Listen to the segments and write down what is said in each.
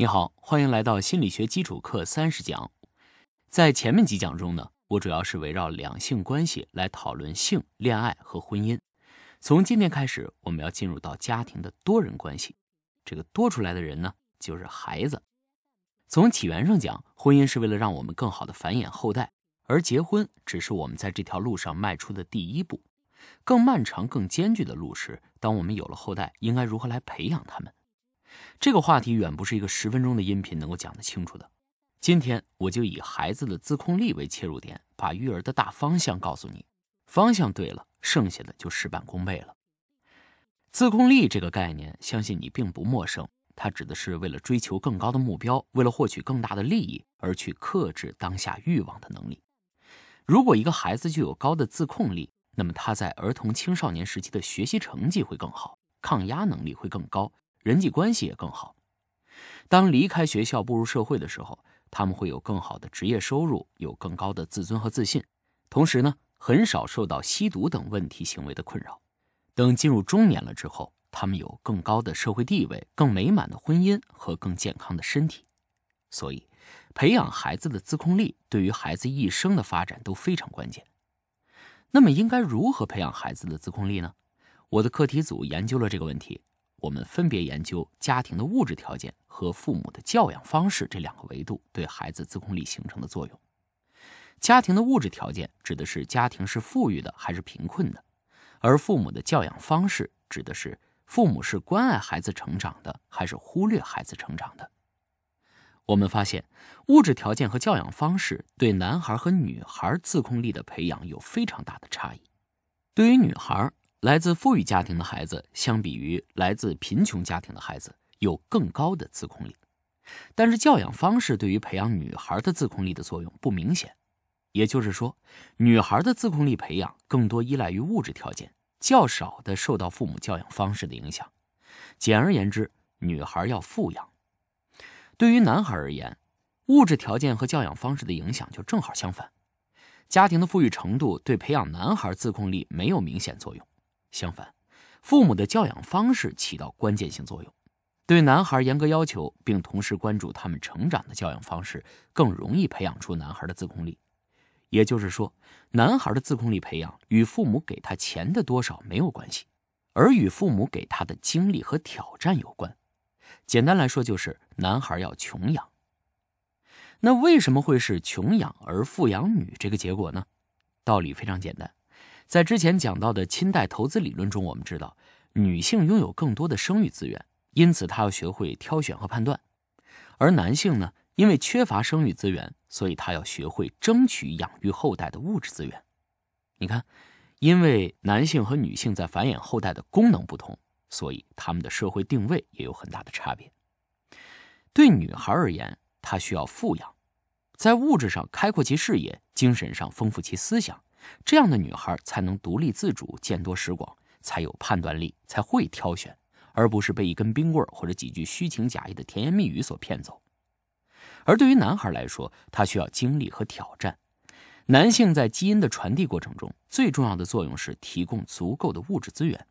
你好，欢迎来到心理学基础课三十讲。在前面几讲中呢，我主要是围绕两性关系来讨论性、恋爱和婚姻。从今天开始，我们要进入到家庭的多人关系。这个多出来的人呢，就是孩子。从起源上讲，婚姻是为了让我们更好的繁衍后代，而结婚只是我们在这条路上迈出的第一步。更漫长、更艰巨的路是，当我们有了后代，应该如何来培养他们？这个话题远不是一个十分钟的音频能够讲得清楚的。今天我就以孩子的自控力为切入点，把育儿的大方向告诉你。方向对了，剩下的就事半功倍了。自控力这个概念，相信你并不陌生。它指的是为了追求更高的目标，为了获取更大的利益而去克制当下欲望的能力。如果一个孩子具有高的自控力，那么他在儿童青少年时期的学习成绩会更好，抗压能力会更高。人际关系也更好。当离开学校步入社会的时候，他们会有更好的职业收入，有更高的自尊和自信。同时呢，很少受到吸毒等问题行为的困扰。等进入中年了之后，他们有更高的社会地位、更美满的婚姻和更健康的身体。所以，培养孩子的自控力对于孩子一生的发展都非常关键。那么，应该如何培养孩子的自控力呢？我的课题组研究了这个问题。我们分别研究家庭的物质条件和父母的教养方式这两个维度对孩子自控力形成的作用。家庭的物质条件指的是家庭是富裕的还是贫困的，而父母的教养方式指的是父母是关爱孩子成长的还是忽略孩子成长的。我们发现，物质条件和教养方式对男孩和女孩自控力的培养有非常大的差异。对于女孩，来自富裕家庭的孩子，相比于来自贫穷家庭的孩子，有更高的自控力。但是，教养方式对于培养女孩的自控力的作用不明显。也就是说，女孩的自控力培养更多依赖于物质条件，较少的受到父母教养方式的影响。简而言之，女孩要富养。对于男孩而言，物质条件和教养方式的影响就正好相反。家庭的富裕程度对培养男孩自控力没有明显作用。相反，父母的教养方式起到关键性作用。对男孩严格要求，并同时关注他们成长的教养方式，更容易培养出男孩的自控力。也就是说，男孩的自控力培养与父母给他钱的多少没有关系，而与父母给他的精力和挑战有关。简单来说，就是男孩要穷养。那为什么会是穷养儿富养女这个结果呢？道理非常简单。在之前讲到的亲代投资理论中，我们知道女性拥有更多的生育资源，因此她要学会挑选和判断；而男性呢，因为缺乏生育资源，所以他要学会争取养育后代的物质资源。你看，因为男性和女性在繁衍后代的功能不同，所以他们的社会定位也有很大的差别。对女孩而言，她需要富养，在物质上开阔其视野，精神上丰富其思想。这样的女孩才能独立自主、见多识广，才有判断力，才会挑选，而不是被一根冰棍或者几句虚情假意的甜言蜜语所骗走。而对于男孩来说，他需要经历和挑战。男性在基因的传递过程中，最重要的作用是提供足够的物质资源，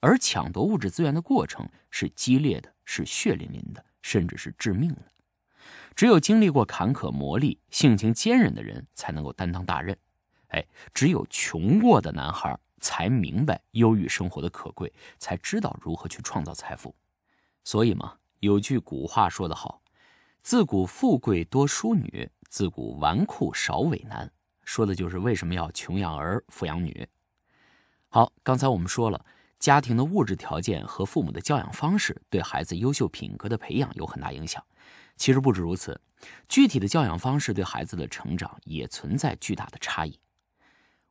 而抢夺物质资源的过程是激烈的，是血淋淋的，甚至是致命的。只有经历过坎坷磨砺、性情坚韧的人，才能够担当大任。哎，只有穷过的男孩才明白忧郁生活的可贵，才知道如何去创造财富。所以嘛，有句古话说得好：“自古富贵多淑女，自古纨绔少伟男。”说的就是为什么要穷养儿，富养女。好，刚才我们说了，家庭的物质条件和父母的教养方式对孩子优秀品格的培养有很大影响。其实不止如此，具体的教养方式对孩子的成长也存在巨大的差异。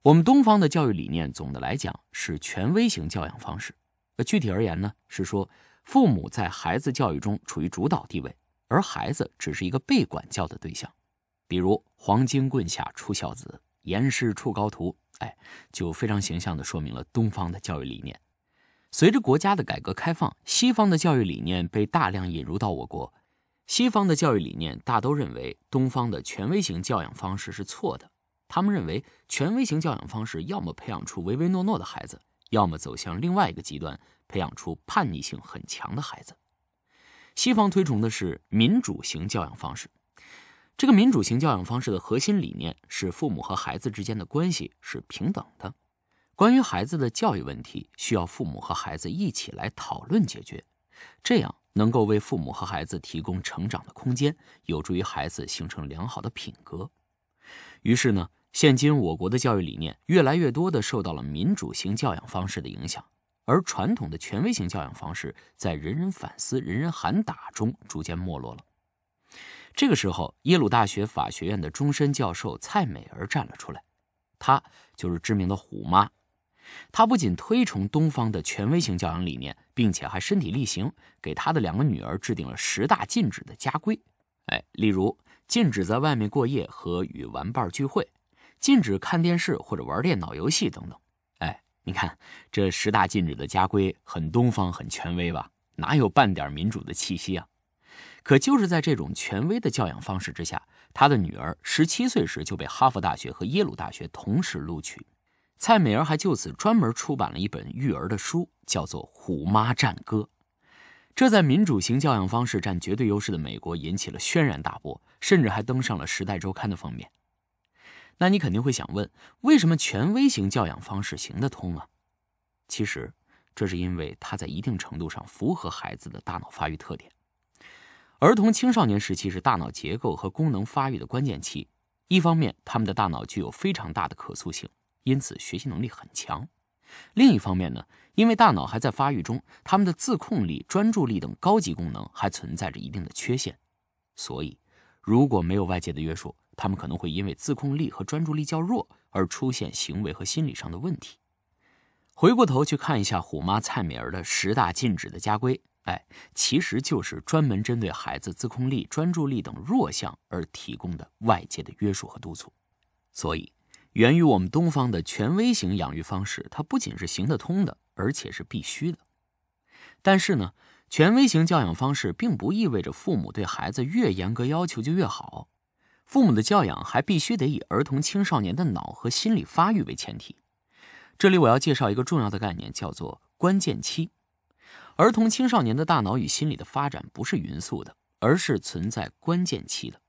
我们东方的教育理念，总的来讲是权威型教养方式。呃，具体而言呢，是说父母在孩子教育中处于主导地位，而孩子只是一个被管教的对象。比如“黄金棍下出孝子，严师出高徒”，哎，就非常形象地说明了东方的教育理念。随着国家的改革开放，西方的教育理念被大量引入到我国。西方的教育理念大都认为东方的权威型教养方式是错的。他们认为，权威型教养方式要么培养出唯唯诺诺的孩子，要么走向另外一个极端，培养出叛逆性很强的孩子。西方推崇的是民主型教养方式。这个民主型教养方式的核心理念是父母和孩子之间的关系是平等的。关于孩子的教育问题，需要父母和孩子一起来讨论解决，这样能够为父母和孩子提供成长的空间，有助于孩子形成良好的品格。于是呢，现今我国的教育理念越来越多的受到了民主型教养方式的影响，而传统的权威型教养方式在人人反思、人人喊打中逐渐没落了。这个时候，耶鲁大学法学院的终身教授蔡美儿站了出来，她就是知名的“虎妈”。她不仅推崇东方的权威型教养理念，并且还身体力行，给她的两个女儿制定了十大禁止的家规。哎，例如禁止在外面过夜和与玩伴聚会，禁止看电视或者玩电脑游戏等等。哎，你看这十大禁止的家规，很东方，很权威吧？哪有半点民主的气息啊？可就是在这种权威的教养方式之下，他的女儿十七岁时就被哈佛大学和耶鲁大学同时录取。蔡美儿还就此专门出版了一本育儿的书，叫做《虎妈战歌》。这在民主型教养方式占绝对优势的美国引起了轩然大波，甚至还登上了《时代周刊》的封面。那你肯定会想问，为什么权威型教养方式行得通啊？其实，这是因为它在一定程度上符合孩子的大脑发育特点。儿童青少年时期是大脑结构和功能发育的关键期，一方面，他们的大脑具有非常大的可塑性。因此，学习能力很强。另一方面呢，因为大脑还在发育中，他们的自控力、专注力等高级功能还存在着一定的缺陷。所以，如果没有外界的约束，他们可能会因为自控力和专注力较弱而出现行为和心理上的问题。回过头去看一下虎妈蔡美儿的十大禁止的家规，哎，其实就是专门针对孩子自控力、专注力等弱项而提供的外界的约束和督促。所以。源于我们东方的权威型养育方式，它不仅是行得通的，而且是必须的。但是呢，权威型教养方式并不意味着父母对孩子越严格要求就越好。父母的教养还必须得以儿童青少年的脑和心理发育为前提。这里我要介绍一个重要的概念，叫做关键期。儿童青少年的大脑与心理的发展不是匀速的，而是存在关键期的。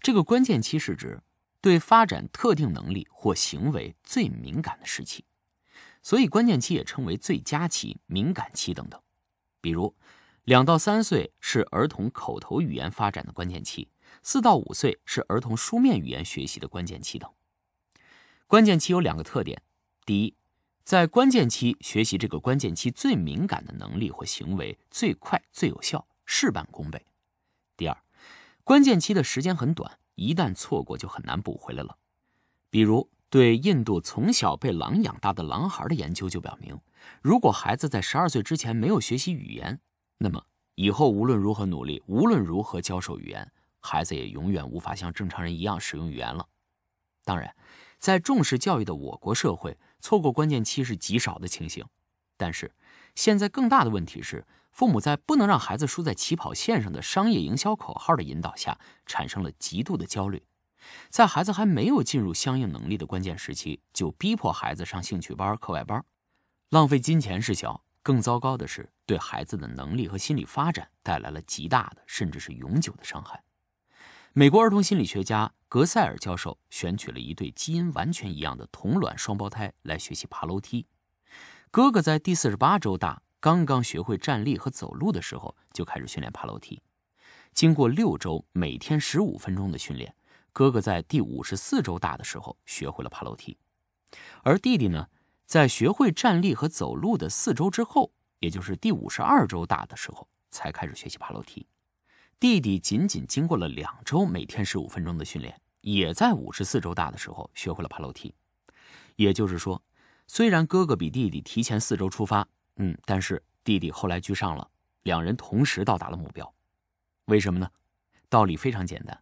这个关键期是指。对发展特定能力或行为最敏感的时期，所以关键期也称为最佳期、敏感期等等。比如，两到三岁是儿童口头语言发展的关键期，四到五岁是儿童书面语言学习的关键期等。关键期有两个特点：第一，在关键期学习这个关键期最敏感的能力或行为最快最有效，事半功倍；第二，关键期的时间很短。一旦错过，就很难补回来了。比如，对印度从小被狼养大的狼孩的研究就表明，如果孩子在十二岁之前没有学习语言，那么以后无论如何努力，无论如何教授语言，孩子也永远无法像正常人一样使用语言了。当然，在重视教育的我国社会，错过关键期是极少的情形。但是，现在更大的问题是。父母在不能让孩子输在起跑线上的商业营销口号的引导下，产生了极度的焦虑，在孩子还没有进入相应能力的关键时期，就逼迫孩子上兴趣班、课外班，浪费金钱是小，更糟糕的是对孩子的能力和心理发展带来了极大的，甚至是永久的伤害。美国儿童心理学家格塞尔教授选取了一对基因完全一样的同卵双胞胎来学习爬楼梯，哥哥在第四十八周大。刚刚学会站立和走路的时候，就开始训练爬楼梯。经过六周，每天十五分钟的训练，哥哥在第五十四周大的时候学会了爬楼梯。而弟弟呢，在学会站立和走路的四周之后，也就是第五十二周大的时候，才开始学习爬楼梯。弟弟仅仅经过了两周，每天十五分钟的训练，也在五十四周大的时候学会了爬楼梯。也就是说，虽然哥哥比弟弟提前四周出发。嗯，但是弟弟后来居上了，两人同时到达了目标。为什么呢？道理非常简单，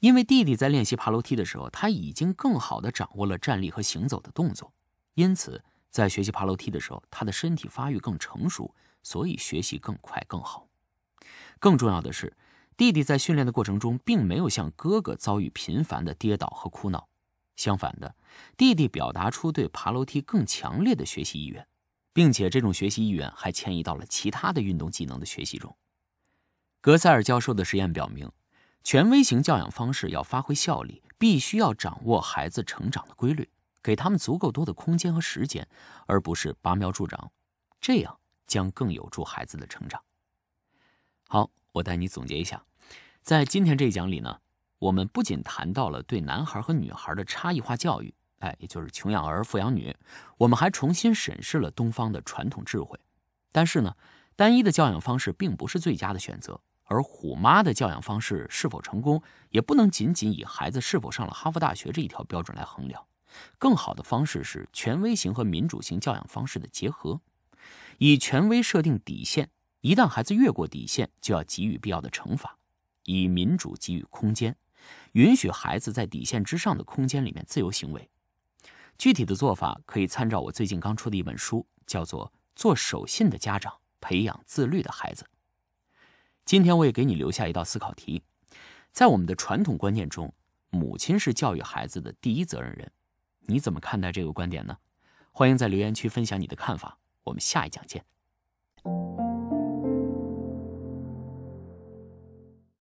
因为弟弟在练习爬楼梯的时候，他已经更好的掌握了站立和行走的动作，因此在学习爬楼梯的时候，他的身体发育更成熟，所以学习更快更好。更重要的是，弟弟在训练的过程中，并没有像哥哥遭遇频繁的跌倒和哭闹，相反的，弟弟表达出对爬楼梯更强烈的学习意愿。并且这种学习意愿还迁移到了其他的运动技能的学习中。格塞尔教授的实验表明，权威型教养方式要发挥效力，必须要掌握孩子成长的规律，给他们足够多的空间和时间，而不是拔苗助长，这样将更有助孩子的成长。好，我带你总结一下，在今天这一讲里呢，我们不仅谈到了对男孩和女孩的差异化教育，哎，也就是穷养儿富养女，我们还重新审视了东方的传统智慧。但是呢，单一的教养方式并不是最佳的选择，而虎妈的教养方式是否成功，也不能仅仅以孩子是否上了哈佛大学这一条标准来衡量。更好的方式是权威型和民主型教养方式的结合，以权威设定底线。一旦孩子越过底线，就要给予必要的惩罚；以民主给予空间，允许孩子在底线之上的空间里面自由行为。具体的做法可以参照我最近刚出的一本书，叫做《做守信的家长，培养自律的孩子》。今天我也给你留下一道思考题：在我们的传统观念中，母亲是教育孩子的第一责任人，你怎么看待这个观点呢？欢迎在留言区分享你的看法。我们下一讲见。